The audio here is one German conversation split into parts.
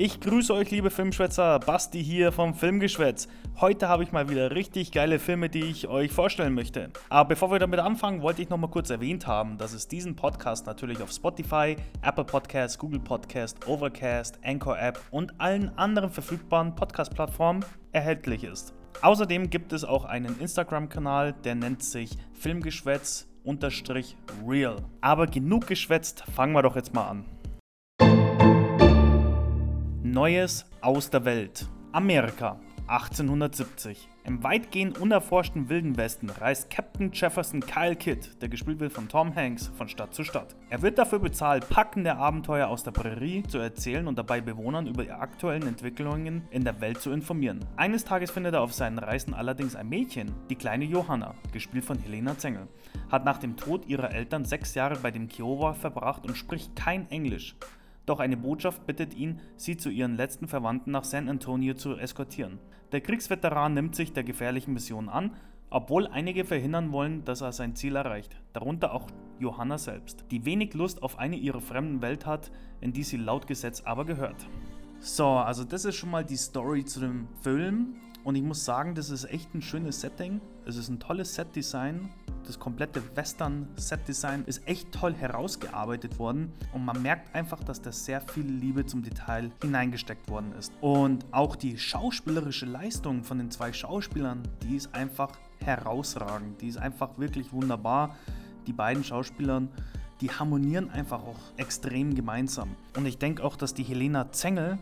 Ich grüße euch, liebe Filmschwätzer. Basti hier vom Filmgeschwätz. Heute habe ich mal wieder richtig geile Filme, die ich euch vorstellen möchte. Aber bevor wir damit anfangen, wollte ich noch mal kurz erwähnt haben, dass es diesen Podcast natürlich auf Spotify, Apple Podcasts, Google Podcast, Overcast, Anchor App und allen anderen verfügbaren Podcast-Plattformen erhältlich ist. Außerdem gibt es auch einen Instagram-Kanal, der nennt sich Filmgeschwätz-real. Aber genug geschwätzt, fangen wir doch jetzt mal an. Neues aus der Welt. Amerika, 1870. Im weitgehend unerforschten Wilden Westen reist Captain Jefferson Kyle Kidd, der gespielt wird von Tom Hanks, von Stadt zu Stadt. Er wird dafür bezahlt, packende Abenteuer aus der Prärie zu erzählen und dabei Bewohnern über die aktuellen Entwicklungen in der Welt zu informieren. Eines Tages findet er auf seinen Reisen allerdings ein Mädchen, die kleine Johanna, gespielt von Helena Zengel, hat nach dem Tod ihrer Eltern sechs Jahre bei dem Kiowa verbracht und spricht kein Englisch. Doch eine Botschaft bittet ihn, sie zu ihren letzten Verwandten nach San Antonio zu eskortieren. Der Kriegsveteran nimmt sich der gefährlichen Mission an, obwohl einige verhindern wollen, dass er sein Ziel erreicht, darunter auch Johanna selbst, die wenig Lust auf eine ihrer fremden Welt hat, in die sie laut Gesetz aber gehört. So, also das ist schon mal die Story zu dem Film und ich muss sagen, das ist echt ein schönes Setting. Es ist ein tolles Setdesign das komplette Western-Set-Design ist echt toll herausgearbeitet worden und man merkt einfach, dass da sehr viel Liebe zum Detail hineingesteckt worden ist. Und auch die schauspielerische Leistung von den zwei Schauspielern, die ist einfach herausragend. Die ist einfach wirklich wunderbar. Die beiden Schauspieler, die harmonieren einfach auch extrem gemeinsam. Und ich denke auch, dass die Helena Zengel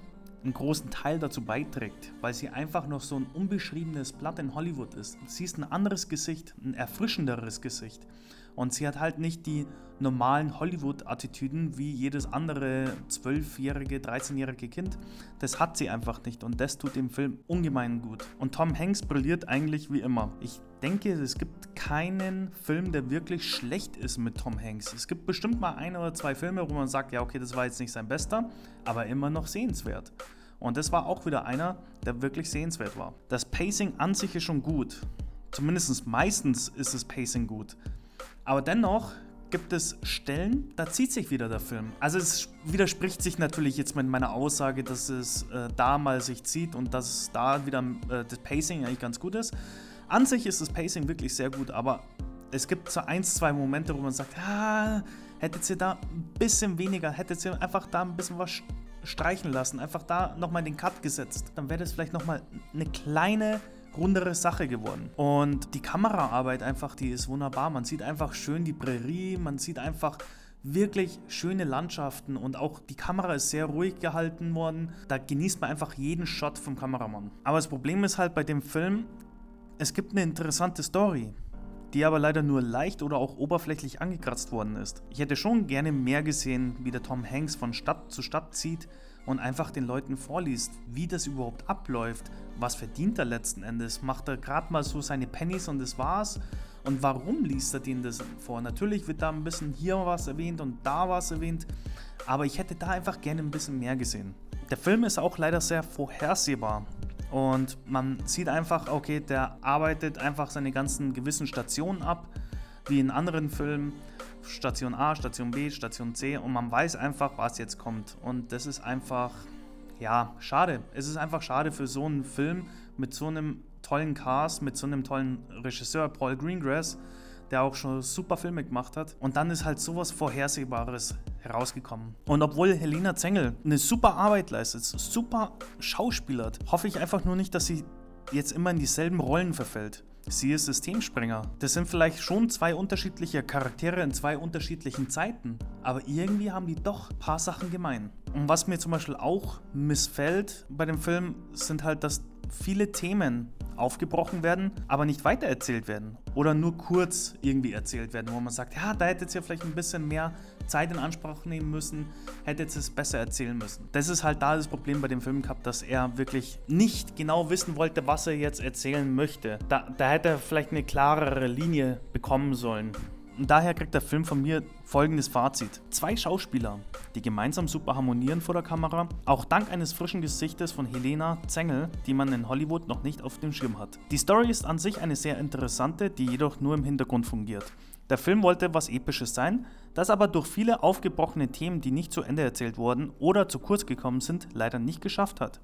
einen großen Teil dazu beiträgt, weil sie einfach noch so ein unbeschriebenes Blatt in Hollywood ist. Sie ist ein anderes Gesicht, ein erfrischenderes Gesicht. Und sie hat halt nicht die normalen Hollywood-Attitüden wie jedes andere 12-jährige, 13-jährige Kind. Das hat sie einfach nicht und das tut dem Film ungemein gut. Und Tom Hanks brilliert eigentlich wie immer. Ich denke, es gibt keinen Film, der wirklich schlecht ist mit Tom Hanks. Es gibt bestimmt mal ein oder zwei Filme, wo man sagt, ja, okay, das war jetzt nicht sein bester, aber immer noch sehenswert. Und das war auch wieder einer, der wirklich sehenswert war. Das Pacing an sich ist schon gut. Zumindest meistens ist das Pacing gut. Aber dennoch gibt es Stellen, da zieht sich wieder der Film. Also es widerspricht sich natürlich jetzt mit meiner Aussage, dass es äh, da mal sich zieht und dass da wieder äh, das Pacing eigentlich ganz gut ist. An sich ist das Pacing wirklich sehr gut, aber es gibt so ein, zwei Momente, wo man sagt, ah, hättet ihr da ein bisschen weniger, hättet ihr einfach da ein bisschen was streichen lassen, einfach da nochmal den Cut gesetzt, dann wäre das vielleicht nochmal eine kleine rundere Sache geworden. Und die Kameraarbeit einfach, die ist wunderbar. Man sieht einfach schön die Prärie, man sieht einfach wirklich schöne Landschaften und auch die Kamera ist sehr ruhig gehalten worden. Da genießt man einfach jeden Shot vom Kameramann. Aber das Problem ist halt bei dem Film, es gibt eine interessante Story die aber leider nur leicht oder auch oberflächlich angekratzt worden ist. Ich hätte schon gerne mehr gesehen, wie der Tom Hanks von Stadt zu Stadt zieht und einfach den Leuten vorliest, wie das überhaupt abläuft, was verdient er letzten Endes, macht er gerade mal so seine Pennies und das war's. Und warum liest er denen das vor? Natürlich wird da ein bisschen hier was erwähnt und da was erwähnt, aber ich hätte da einfach gerne ein bisschen mehr gesehen. Der Film ist auch leider sehr vorhersehbar. Und man sieht einfach, okay, der arbeitet einfach seine ganzen gewissen Stationen ab, wie in anderen Filmen. Station A, Station B, Station C und man weiß einfach, was jetzt kommt. Und das ist einfach, ja, schade. Es ist einfach schade für so einen Film mit so einem tollen Cast, mit so einem tollen Regisseur, Paul Greengrass, der auch schon super Filme gemacht hat. Und dann ist halt sowas Vorhersehbares herausgekommen. Und obwohl Helena Zengel eine super Arbeit leistet, super schauspielert, hoffe ich einfach nur nicht, dass sie jetzt immer in dieselben Rollen verfällt. Sie ist Systemsprenger. Das sind vielleicht schon zwei unterschiedliche Charaktere in zwei unterschiedlichen Zeiten, aber irgendwie haben die doch ein paar Sachen gemein. Und was mir zum Beispiel auch missfällt bei dem Film, sind halt, dass viele Themen aufgebrochen werden, aber nicht weitererzählt werden oder nur kurz irgendwie erzählt werden, wo man sagt, ja, da hättet ihr vielleicht ein bisschen mehr Zeit in Anspruch nehmen müssen, hättet ihr es besser erzählen müssen. Das ist halt da das Problem bei dem Film gehabt, dass er wirklich nicht genau wissen wollte, was er jetzt erzählen möchte. Da, da hätte er vielleicht eine klarere Linie bekommen sollen. Und daher kriegt der Film von mir folgendes Fazit. Zwei Schauspieler, die gemeinsam super harmonieren vor der Kamera, auch dank eines frischen Gesichtes von Helena Zengel, die man in Hollywood noch nicht auf dem Schirm hat. Die Story ist an sich eine sehr interessante, die jedoch nur im Hintergrund fungiert. Der Film wollte was Episches sein, das aber durch viele aufgebrochene Themen, die nicht zu Ende erzählt wurden oder zu kurz gekommen sind, leider nicht geschafft hat.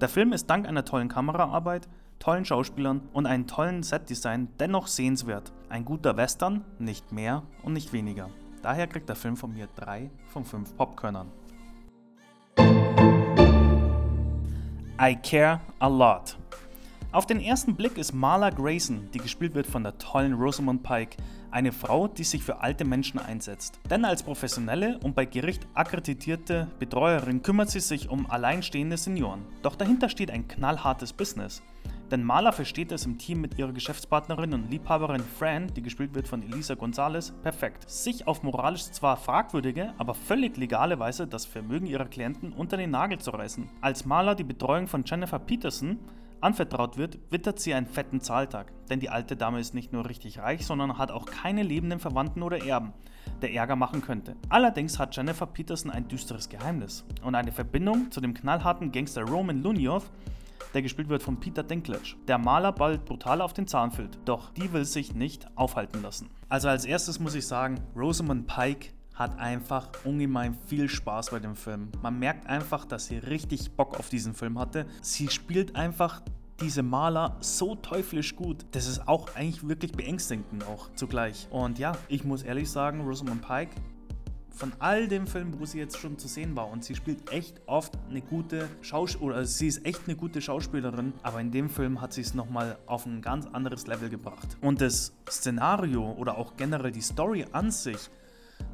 Der Film ist dank einer tollen Kameraarbeit, tollen Schauspielern und einem tollen Setdesign dennoch sehenswert. Ein guter Western, nicht mehr und nicht weniger. Daher kriegt der Film von mir 3 von 5 Popkörnern. I Care a Lot. Auf den ersten Blick ist Marla Grayson, die gespielt wird von der tollen Rosamund Pike, eine Frau, die sich für alte Menschen einsetzt. Denn als professionelle und bei Gericht akkreditierte Betreuerin kümmert sie sich um alleinstehende Senioren. Doch dahinter steht ein knallhartes Business. Denn Marla versteht es im Team mit ihrer Geschäftspartnerin und Liebhaberin Fran, die gespielt wird von Elisa Gonzalez, perfekt. Sich auf moralisch zwar fragwürdige, aber völlig legale Weise das Vermögen ihrer Klienten unter den Nagel zu reißen. Als Marla die Betreuung von Jennifer Peterson anvertraut wird, wittert sie einen fetten Zahltag. Denn die alte Dame ist nicht nur richtig reich, sondern hat auch keine lebenden Verwandten oder Erben, der Ärger machen könnte. Allerdings hat Jennifer Peterson ein düsteres Geheimnis und eine Verbindung zu dem knallharten Gangster Roman Lunioff, der gespielt wird von Peter Dinklage, der Maler bald brutal auf den Zahn füllt. Doch die will sich nicht aufhalten lassen. Also als erstes muss ich sagen, Rosamund Pike hat einfach ungemein viel Spaß bei dem Film. Man merkt einfach, dass sie richtig Bock auf diesen Film hatte. Sie spielt einfach diese Maler so teuflisch gut. Das ist auch eigentlich wirklich beängstigend auch zugleich. Und ja, ich muss ehrlich sagen, Rosamund Pike von all den Filmen, wo sie jetzt schon zu sehen war und sie spielt echt oft eine gute Schauspielerin, also sie ist echt eine gute Schauspielerin, aber in dem Film hat sie es nochmal auf ein ganz anderes Level gebracht. Und das Szenario oder auch generell die Story an sich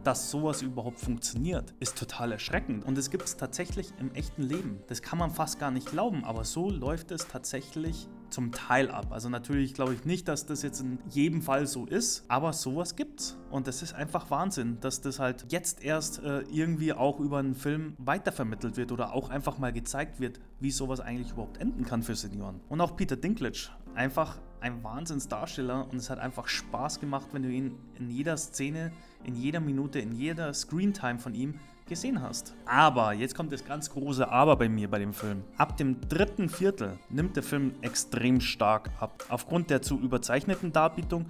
dass sowas überhaupt funktioniert, ist total erschreckend. Und es gibt es tatsächlich im echten Leben. Das kann man fast gar nicht glauben, aber so läuft es tatsächlich zum Teil ab. Also natürlich glaube ich nicht, dass das jetzt in jedem Fall so ist, aber sowas gibt's. Und das ist einfach Wahnsinn, dass das halt jetzt erst äh, irgendwie auch über einen Film weitervermittelt wird oder auch einfach mal gezeigt wird, wie sowas eigentlich überhaupt enden kann für Senioren. Und auch Peter Dinklage, einfach ein Wahnsinnsdarsteller und es hat einfach Spaß gemacht, wenn du ihn in jeder Szene, in jeder Minute, in jeder Screentime von ihm gesehen hast. Aber, jetzt kommt das ganz große Aber bei mir bei dem Film. Ab dem dritten Viertel nimmt der Film extrem stark ab. Aufgrund der zu überzeichneten Darbietung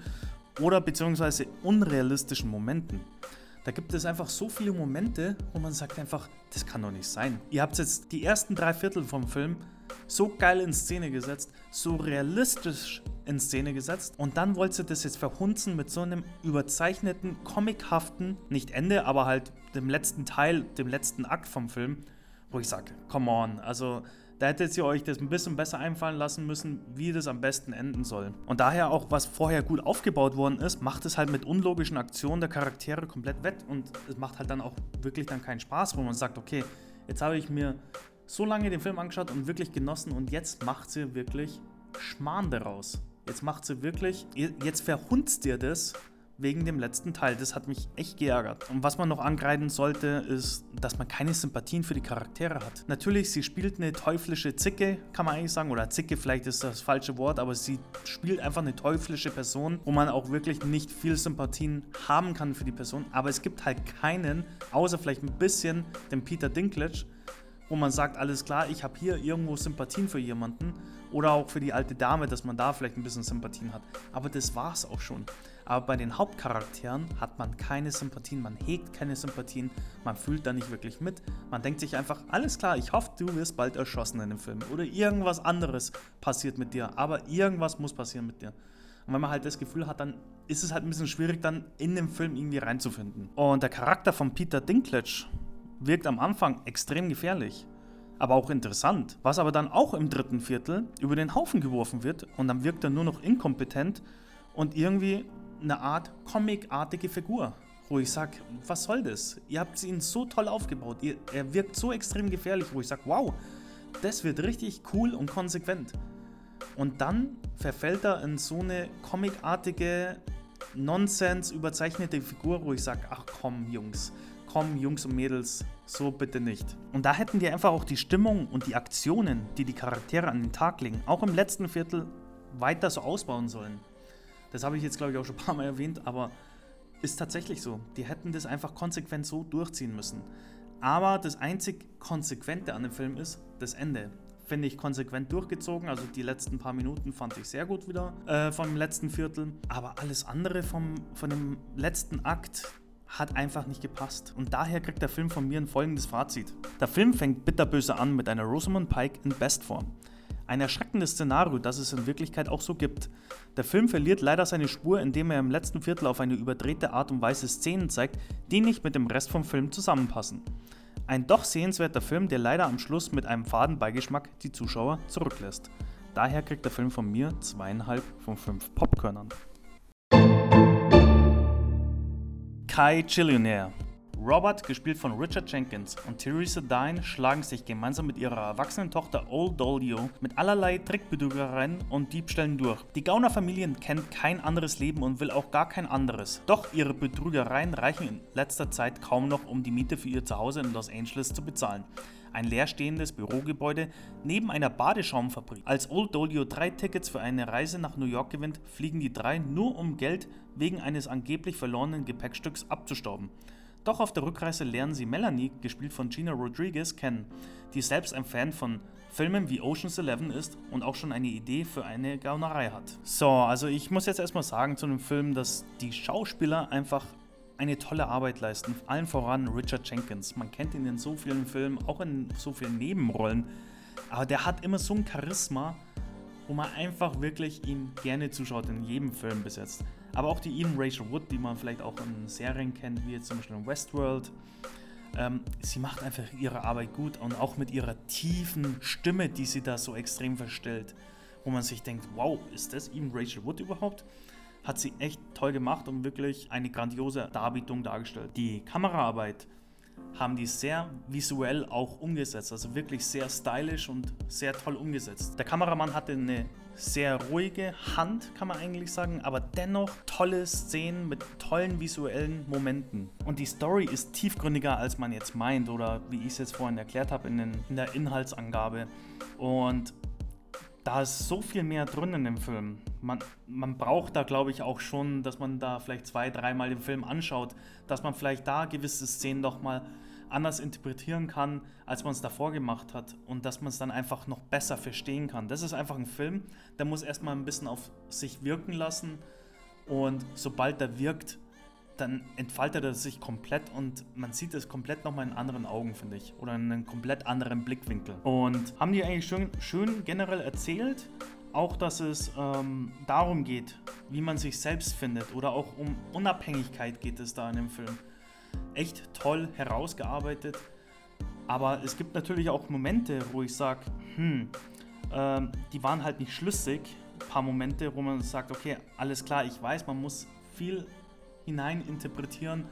oder beziehungsweise unrealistischen Momenten. Da gibt es einfach so viele Momente, wo man sagt einfach, das kann doch nicht sein. Ihr habt jetzt die ersten drei Viertel vom Film so geil in Szene gesetzt, so realistisch in Szene gesetzt und dann wollt ihr das jetzt verhunzen mit so einem überzeichneten, comichaften, nicht Ende, aber halt dem letzten Teil, dem letzten Akt vom Film, wo ich sage, come on, also da hättet ihr euch das ein bisschen besser einfallen lassen müssen, wie das am besten enden soll. Und daher auch, was vorher gut aufgebaut worden ist, macht es halt mit unlogischen Aktionen der Charaktere komplett wett und es macht halt dann auch wirklich dann keinen Spaß, wo man sagt, okay, jetzt habe ich mir so lange den Film angeschaut und wirklich genossen und jetzt macht sie wirklich Schmarrn daraus. Jetzt macht sie wirklich, jetzt verhunzt ihr das wegen dem letzten Teil. Das hat mich echt geärgert. Und was man noch angreifen sollte, ist, dass man keine Sympathien für die Charaktere hat. Natürlich, sie spielt eine teuflische Zicke, kann man eigentlich sagen, oder Zicke vielleicht ist das falsche Wort, aber sie spielt einfach eine teuflische Person, wo man auch wirklich nicht viel Sympathien haben kann für die Person. Aber es gibt halt keinen, außer vielleicht ein bisschen den Peter Dinklage, wo man sagt, alles klar, ich habe hier irgendwo Sympathien für jemanden oder auch für die alte Dame, dass man da vielleicht ein bisschen Sympathien hat. Aber das war es auch schon. Aber bei den Hauptcharakteren hat man keine Sympathien, man hegt keine Sympathien, man fühlt da nicht wirklich mit. Man denkt sich einfach, alles klar, ich hoffe, du wirst bald erschossen in dem Film oder irgendwas anderes passiert mit dir, aber irgendwas muss passieren mit dir. Und wenn man halt das Gefühl hat, dann ist es halt ein bisschen schwierig, dann in den Film irgendwie reinzufinden. Und der Charakter von Peter Dinklage wirkt am Anfang extrem gefährlich, aber auch interessant. Was aber dann auch im dritten Viertel über den Haufen geworfen wird und dann wirkt er nur noch inkompetent und irgendwie eine Art comicartige Figur, wo ich sage, was soll das? Ihr habt ihn so toll aufgebaut, ihr, er wirkt so extrem gefährlich, wo ich sage, wow, das wird richtig cool und konsequent. Und dann verfällt er in so eine comicartige, Nonsens überzeichnete Figur, wo ich sage, ach komm, Jungs, komm, Jungs und Mädels, so bitte nicht. Und da hätten die einfach auch die Stimmung und die Aktionen, die die Charaktere an den Tag legen, auch im letzten Viertel weiter so ausbauen sollen. Das habe ich jetzt, glaube ich, auch schon ein paar Mal erwähnt, aber ist tatsächlich so. Die hätten das einfach konsequent so durchziehen müssen. Aber das einzig Konsequente an dem Film ist das Ende. Finde ich konsequent durchgezogen. Also die letzten paar Minuten fand ich sehr gut wieder äh, vom letzten Viertel. Aber alles andere vom, von dem letzten Akt, hat einfach nicht gepasst. Und daher kriegt der Film von mir ein folgendes Fazit. Der Film fängt bitterböse an mit einer Rosamund Pike in Bestform. Ein erschreckendes Szenario, das es in Wirklichkeit auch so gibt. Der Film verliert leider seine Spur, indem er im letzten Viertel auf eine überdrehte Art und Weise Szenen zeigt, die nicht mit dem Rest vom Film zusammenpassen. Ein doch sehenswerter Film, der leider am Schluss mit einem faden Beigeschmack die Zuschauer zurücklässt. Daher kriegt der Film von mir zweieinhalb von fünf Popkörnern. Kai Chillionaire Robert, gespielt von Richard Jenkins, und Theresa Dine schlagen sich gemeinsam mit ihrer erwachsenen Tochter Old Dolio mit allerlei Trickbetrügereien und Diebstählen durch. Die Gauner-Familie kennt kein anderes Leben und will auch gar kein anderes. Doch ihre Betrügereien reichen in letzter Zeit kaum noch, um die Miete für ihr Zuhause in Los Angeles zu bezahlen ein leerstehendes Bürogebäude neben einer Badeschaumfabrik. Als Old Dolio drei Tickets für eine Reise nach New York gewinnt, fliegen die drei nur um Geld wegen eines angeblich verlorenen Gepäckstücks abzustauben. Doch auf der Rückreise lernen sie Melanie, gespielt von Gina Rodriguez, kennen, die selbst ein Fan von Filmen wie Ocean's Eleven ist und auch schon eine Idee für eine Gaunerei hat. So, also ich muss jetzt erstmal sagen zu dem Film, dass die Schauspieler einfach eine tolle Arbeit leisten. Allen voran Richard Jenkins. Man kennt ihn in so vielen Filmen, auch in so vielen Nebenrollen. Aber der hat immer so ein Charisma, wo man einfach wirklich ihm gerne zuschaut in jedem Film bis jetzt. Aber auch die Ian Rachel Wood, die man vielleicht auch in Serien kennt, wie jetzt zum Beispiel in Westworld. Ähm, sie macht einfach ihre Arbeit gut und auch mit ihrer tiefen Stimme, die sie da so extrem verstellt, wo man sich denkt, wow, ist das Ian Rachel Wood überhaupt? Hat sie echt toll gemacht und wirklich eine grandiose Darbietung dargestellt. Die Kameraarbeit haben die sehr visuell auch umgesetzt, also wirklich sehr stylisch und sehr toll umgesetzt. Der Kameramann hatte eine sehr ruhige Hand, kann man eigentlich sagen, aber dennoch tolle Szenen mit tollen visuellen Momenten. Und die Story ist tiefgründiger, als man jetzt meint oder wie ich es jetzt vorhin erklärt habe in, in der Inhaltsangabe. Und da ist so viel mehr drin in dem Film. Man, man braucht da, glaube ich, auch schon, dass man da vielleicht zwei, dreimal den Film anschaut, dass man vielleicht da gewisse Szenen nochmal anders interpretieren kann, als man es davor gemacht hat und dass man es dann einfach noch besser verstehen kann. Das ist einfach ein Film, der muss erstmal ein bisschen auf sich wirken lassen und sobald er wirkt, dann entfaltet er sich komplett und man sieht es komplett nochmal in anderen Augen, finde ich. Oder in einem komplett anderen Blickwinkel. Und haben die eigentlich schön, schön generell erzählt, auch dass es ähm, darum geht, wie man sich selbst findet oder auch um Unabhängigkeit geht es da in dem Film. Echt toll herausgearbeitet. Aber es gibt natürlich auch Momente, wo ich sage, hm, ähm, die waren halt nicht schlüssig. Ein paar Momente, wo man sagt, okay, alles klar, ich weiß, man muss viel hinein interpretieren,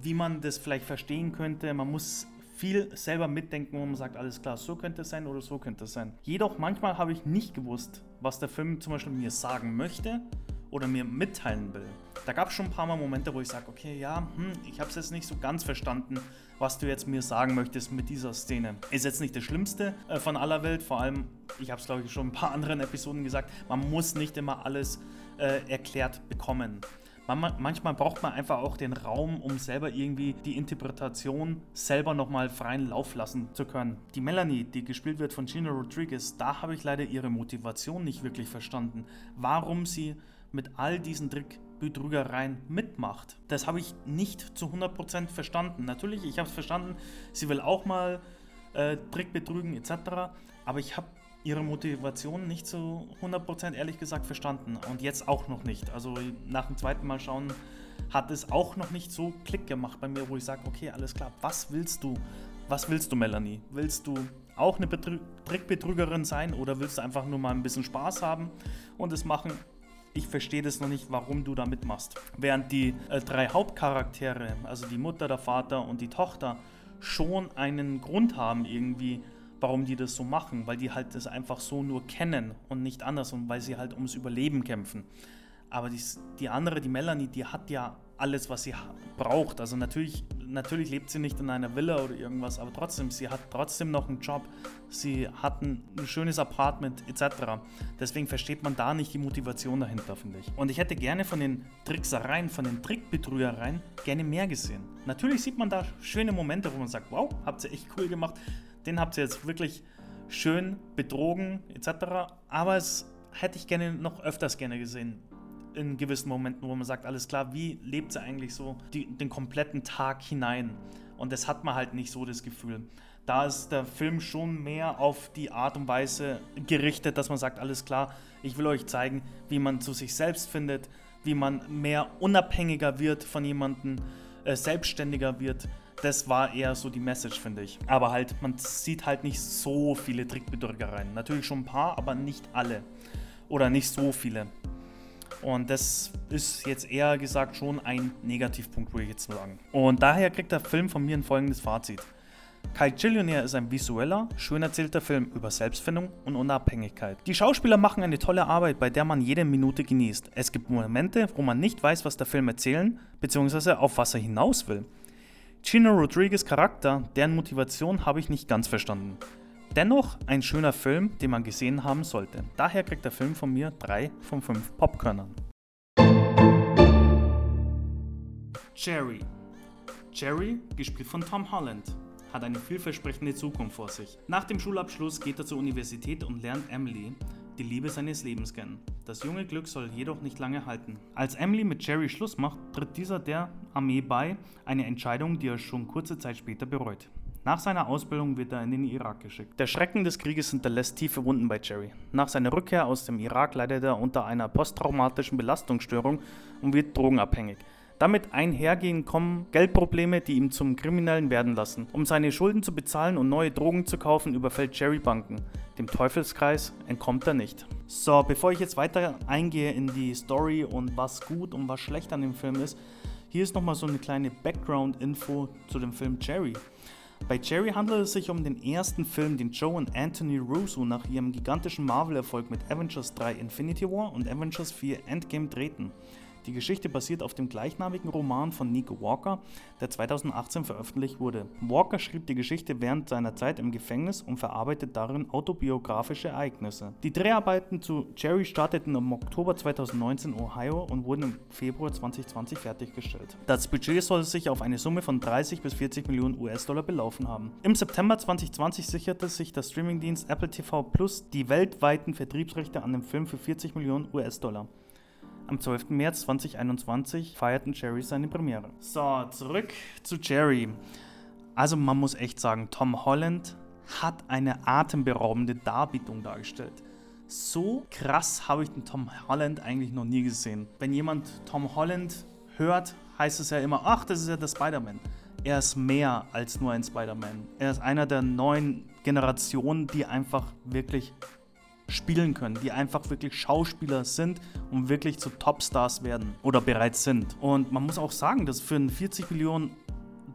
wie man das vielleicht verstehen könnte. Man muss viel selber mitdenken, wo man sagt, alles klar, so könnte es sein oder so könnte es sein. Jedoch manchmal habe ich nicht gewusst, was der Film zum Beispiel mir sagen möchte oder mir mitteilen will. Da gab es schon ein paar Mal Momente, wo ich sage, okay, ja, hm, ich habe es jetzt nicht so ganz verstanden, was du jetzt mir sagen möchtest mit dieser Szene. Ist jetzt nicht das Schlimmste äh, von aller Welt, vor allem, ich habe es glaube ich schon ein paar anderen Episoden gesagt, man muss nicht immer alles äh, erklärt bekommen manchmal braucht man einfach auch den Raum, um selber irgendwie die Interpretation selber nochmal freien Lauf lassen zu können. Die Melanie, die gespielt wird von Gina Rodriguez, da habe ich leider ihre Motivation nicht wirklich verstanden. Warum sie mit all diesen Trickbetrügereien mitmacht. Das habe ich nicht zu 100% verstanden. Natürlich, ich habe es verstanden, sie will auch mal äh, Trick betrügen etc. Aber ich habe ihre Motivation nicht zu 100% ehrlich gesagt verstanden und jetzt auch noch nicht. Also nach dem zweiten Mal schauen hat es auch noch nicht so Klick gemacht bei mir, wo ich sage, okay, alles klar, was willst du? Was willst du, Melanie? Willst du auch eine Betrü Trickbetrügerin sein oder willst du einfach nur mal ein bisschen Spaß haben und es machen? Ich verstehe das noch nicht, warum du da mitmachst. Während die äh, drei Hauptcharaktere, also die Mutter, der Vater und die Tochter, schon einen Grund haben, irgendwie warum die das so machen, weil die halt das einfach so nur kennen und nicht anders und weil sie halt ums Überleben kämpfen. Aber die, die andere, die Melanie, die hat ja alles, was sie braucht. Also natürlich, natürlich lebt sie nicht in einer Villa oder irgendwas, aber trotzdem, sie hat trotzdem noch einen Job, sie hat ein, ein schönes Apartment etc. Deswegen versteht man da nicht die Motivation dahinter, finde ich. Und ich hätte gerne von den Tricksereien, von den Trickbetrügereien gerne mehr gesehen. Natürlich sieht man da schöne Momente, wo man sagt, wow, habt ihr echt cool gemacht den habt ihr jetzt wirklich schön betrogen etc. Aber es hätte ich gerne noch öfters gerne gesehen. in gewissen Momenten, wo man sagt, alles klar, wie lebt sie eigentlich so die, den kompletten Tag hinein? Und das hat man halt nicht so das Gefühl. Da ist der Film schon mehr auf die Art und Weise gerichtet, dass man sagt, alles klar, ich will euch zeigen, wie man zu sich selbst findet, wie man mehr unabhängiger wird von jemandem, äh, selbstständiger wird. Das war eher so die Message, finde ich. Aber halt, man sieht halt nicht so viele Trickbetrügereien. Natürlich schon ein paar, aber nicht alle. Oder nicht so viele. Und das ist jetzt eher gesagt schon ein Negativpunkt, würde ich jetzt sagen. Und daher kriegt der Film von mir ein folgendes Fazit. Kyle Chillionaire ist ein visueller, schön erzählter Film über Selbstfindung und Unabhängigkeit. Die Schauspieler machen eine tolle Arbeit, bei der man jede Minute genießt. Es gibt Momente, wo man nicht weiß, was der Film erzählen bzw. auf was er hinaus will. Chino Rodriguez Charakter, deren Motivation habe ich nicht ganz verstanden. Dennoch ein schöner Film, den man gesehen haben sollte. Daher kriegt der Film von mir 3 von 5 Popkörnern. Jerry. Jerry, gespielt von Tom Holland hat eine vielversprechende Zukunft vor sich. Nach dem Schulabschluss geht er zur Universität und lernt Emily, die Liebe seines Lebens kennen. Das junge Glück soll jedoch nicht lange halten. Als Emily mit Jerry Schluss macht, tritt dieser der Armee bei, eine Entscheidung, die er schon kurze Zeit später bereut. Nach seiner Ausbildung wird er in den Irak geschickt. Der Schrecken des Krieges hinterlässt tiefe Wunden bei Jerry. Nach seiner Rückkehr aus dem Irak leidet er unter einer posttraumatischen Belastungsstörung und wird drogenabhängig. Damit einhergehen kommen Geldprobleme, die ihn zum Kriminellen werden lassen. Um seine Schulden zu bezahlen und neue Drogen zu kaufen, überfällt Jerry Banken. Dem Teufelskreis entkommt er nicht. So, bevor ich jetzt weiter eingehe in die Story und was gut und was schlecht an dem Film ist, hier ist nochmal so eine kleine Background-Info zu dem Film Jerry. Bei Jerry handelt es sich um den ersten Film, den Joe und Anthony Russo nach ihrem gigantischen Marvel-Erfolg mit Avengers 3 Infinity War und Avengers 4 Endgame drehten. Die Geschichte basiert auf dem gleichnamigen Roman von Nico Walker, der 2018 veröffentlicht wurde. Walker schrieb die Geschichte während seiner Zeit im Gefängnis und verarbeitet darin autobiografische Ereignisse. Die Dreharbeiten zu Jerry starteten im Oktober 2019 in Ohio und wurden im Februar 2020 fertiggestellt. Das Budget soll sich auf eine Summe von 30 bis 40 Millionen US-Dollar belaufen haben. Im September 2020 sicherte sich der Streamingdienst Apple TV Plus die weltweiten Vertriebsrechte an dem Film für 40 Millionen US-Dollar. Am 12. März 2021 feierten Jerry seine Premiere. So, zurück zu Jerry. Also man muss echt sagen, Tom Holland hat eine atemberaubende Darbietung dargestellt. So krass habe ich den Tom Holland eigentlich noch nie gesehen. Wenn jemand Tom Holland hört, heißt es ja immer, ach, das ist ja der Spider-Man. Er ist mehr als nur ein Spider-Man. Er ist einer der neuen Generationen, die einfach wirklich spielen können, die einfach wirklich Schauspieler sind und wirklich zu Topstars werden oder bereits sind. Und man muss auch sagen, dass für einen 40 Millionen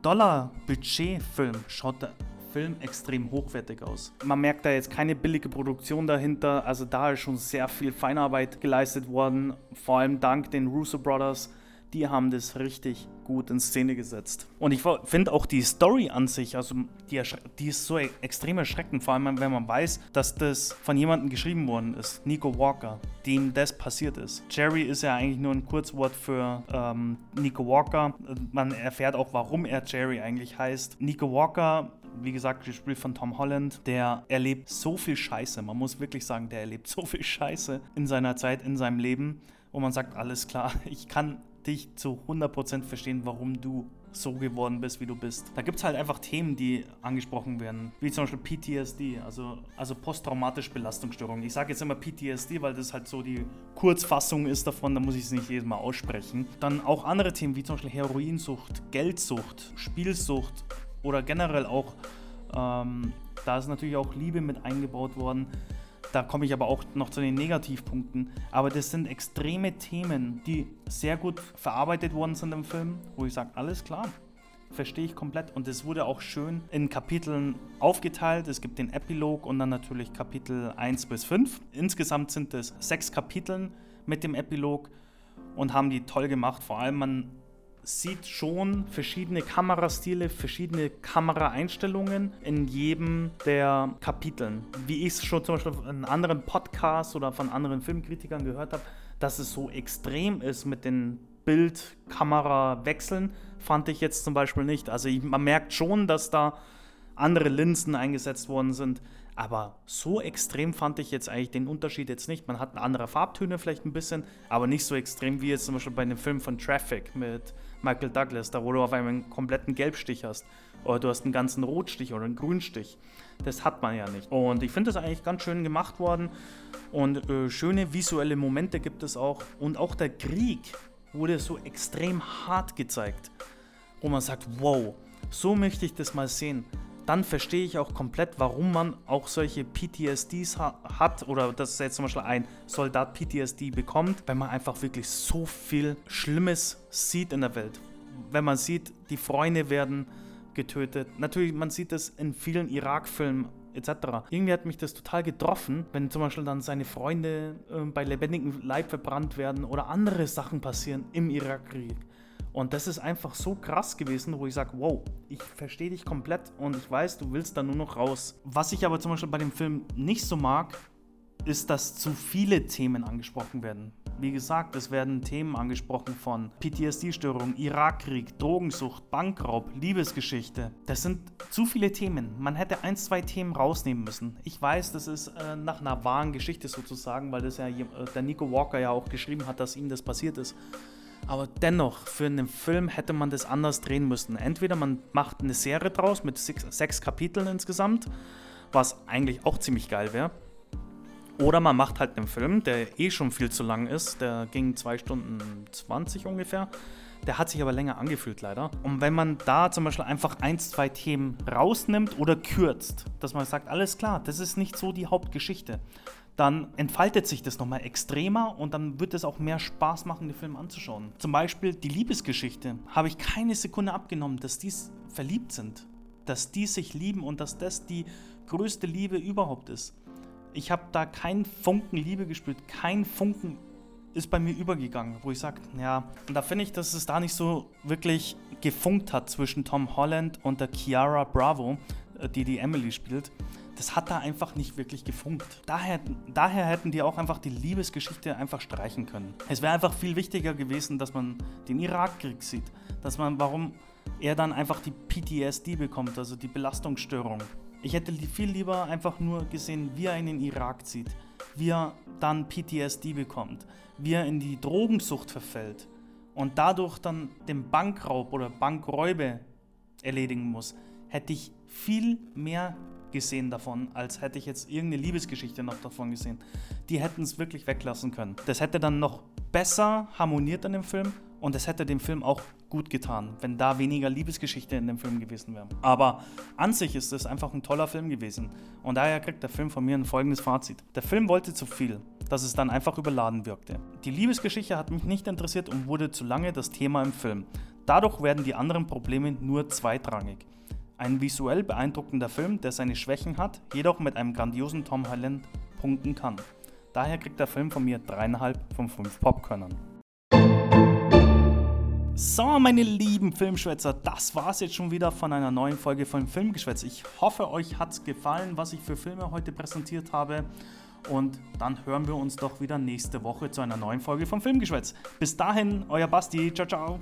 Dollar Budgetfilm schaut der Film extrem hochwertig aus. Man merkt da jetzt keine billige Produktion dahinter, also da ist schon sehr viel Feinarbeit geleistet worden, vor allem dank den Russo Brothers die haben das richtig gut in Szene gesetzt. Und ich finde auch die Story an sich, also die, die ist so e-, extrem erschreckend, vor allem wenn man weiß, dass das von jemandem geschrieben worden ist, Nico Walker, dem das passiert ist. Jerry ist ja eigentlich nur ein Kurzwort für ähm, Nico Walker. Man erfährt auch, warum er Jerry eigentlich heißt. Nico Walker wie gesagt, gespielt von Tom Holland, der erlebt so viel Scheiße. Man muss wirklich sagen, der erlebt so viel Scheiße in seiner Zeit, in seinem Leben. wo man sagt, alles klar, ich kann dich zu 100% verstehen, warum du so geworden bist, wie du bist. Da gibt es halt einfach Themen, die angesprochen werden, wie zum Beispiel PTSD, also, also posttraumatische Belastungsstörung. Ich sage jetzt immer PTSD, weil das halt so die Kurzfassung ist davon, da muss ich es nicht jedes Mal aussprechen. Dann auch andere Themen, wie zum Beispiel Heroinsucht, Geldsucht, Spielsucht oder generell auch, ähm, da ist natürlich auch Liebe mit eingebaut worden. Da komme ich aber auch noch zu den Negativpunkten. Aber das sind extreme Themen, die sehr gut verarbeitet worden sind im Film, wo ich sage, alles klar, verstehe ich komplett. Und es wurde auch schön in Kapiteln aufgeteilt. Es gibt den Epilog und dann natürlich Kapitel 1 bis 5. Insgesamt sind es sechs Kapiteln mit dem Epilog und haben die toll gemacht. Vor allem, man sieht schon verschiedene Kamerastile, verschiedene Kameraeinstellungen in jedem der Kapiteln. Wie ich es schon zum Beispiel in anderen Podcasts oder von anderen Filmkritikern gehört habe, dass es so extrem ist mit den Bild-Kamera-Wechseln, fand ich jetzt zum Beispiel nicht. Also man merkt schon, dass da andere Linsen eingesetzt worden sind, Aber so extrem fand ich jetzt eigentlich den Unterschied jetzt nicht. Man hat andere Farbtöne vielleicht ein bisschen, aber nicht so extrem wie jetzt zum Beispiel bei einem Film von Traffic mit Michael Douglas, da wo du auf einmal einen kompletten Gelbstich hast. Oder du hast einen ganzen Rotstich oder einen Grünstich. Das hat man ja nicht. Und ich finde das eigentlich ganz schön gemacht worden. Und äh, schöne visuelle Momente gibt es auch. Und auch der Krieg wurde so extrem hart gezeigt. Wo man sagt, wow, so möchte ich das mal sehen dann verstehe ich auch komplett, warum man auch solche PTSDs ha hat oder dass jetzt zum Beispiel ein Soldat PTSD bekommt, wenn man einfach wirklich so viel Schlimmes sieht in der Welt. Wenn man sieht, die Freunde werden getötet. Natürlich, man sieht das in vielen Irak-Filmen etc. Irgendwie hat mich das total getroffen, wenn zum Beispiel dann seine Freunde äh, bei lebendigem Leib verbrannt werden oder andere Sachen passieren im Irakkrieg. Und das ist einfach so krass gewesen, wo ich sage, wow, ich verstehe dich komplett und ich weiß, du willst da nur noch raus. Was ich aber zum Beispiel bei dem Film nicht so mag, ist, dass zu viele Themen angesprochen werden. Wie gesagt, es werden Themen angesprochen von PTSD-Störung, Irakkrieg, Drogensucht, Bankraub, Liebesgeschichte. Das sind zu viele Themen. Man hätte ein, zwei Themen rausnehmen müssen. Ich weiß, das ist äh, nach einer wahren Geschichte sozusagen, weil das ja äh, der Nico Walker ja auch geschrieben hat, dass ihm das passiert ist. Aber dennoch, für einen Film hätte man das anders drehen müssen. Entweder man macht eine Serie draus mit sechs, sechs Kapiteln insgesamt, was eigentlich auch ziemlich geil wäre. Oder man macht halt einen Film, der eh schon viel zu lang ist. Der ging 2 Stunden 20 ungefähr. Der hat sich aber länger angefühlt, leider. Und wenn man da zum Beispiel einfach ein, zwei Themen rausnimmt oder kürzt, dass man sagt, alles klar, das ist nicht so die Hauptgeschichte, dann entfaltet sich das nochmal extremer und dann wird es auch mehr Spaß machen, den Film anzuschauen. Zum Beispiel die Liebesgeschichte habe ich keine Sekunde abgenommen, dass die verliebt sind, dass die sich lieben und dass das die größte Liebe überhaupt ist. Ich habe da keinen Funken Liebe gespürt, kein Funken ist bei mir übergegangen, wo ich sage, ja, und da finde ich, dass es da nicht so wirklich gefunkt hat zwischen Tom Holland und der Chiara Bravo, äh, die die Emily spielt das hat da einfach nicht wirklich gefunkt. Daher, daher hätten die auch einfach die Liebesgeschichte einfach streichen können. Es wäre einfach viel wichtiger gewesen, dass man den Irakkrieg sieht, dass man, warum er dann einfach die PTSD bekommt, also die Belastungsstörung. Ich hätte viel lieber einfach nur gesehen, wie er in den Irak zieht, wie er dann PTSD bekommt, wie er in die Drogensucht verfällt und dadurch dann den Bankraub oder Bankräube erledigen muss, hätte ich viel mehr gesehen davon, als hätte ich jetzt irgendeine Liebesgeschichte noch davon gesehen. Die hätten es wirklich weglassen können. Das hätte dann noch besser harmoniert an dem Film und es hätte dem Film auch gut getan, wenn da weniger Liebesgeschichte in dem Film gewesen wäre. Aber an sich ist es einfach ein toller Film gewesen und daher kriegt der Film von mir ein folgendes Fazit. Der Film wollte zu viel, dass es dann einfach überladen wirkte. Die Liebesgeschichte hat mich nicht interessiert und wurde zu lange das Thema im Film. Dadurch werden die anderen Probleme nur zweitrangig. Ein visuell beeindruckender Film, der seine Schwächen hat, jedoch mit einem grandiosen Tom Holland punkten kann. Daher kriegt der Film von mir 3,5 von 5 Popkörnern. So, meine lieben Filmschwätzer, das war's jetzt schon wieder von einer neuen Folge von Filmgeschwätz. Ich hoffe, euch hat's gefallen, was ich für Filme heute präsentiert habe. Und dann hören wir uns doch wieder nächste Woche zu einer neuen Folge von Filmgeschwätz. Bis dahin, euer Basti. Ciao, ciao.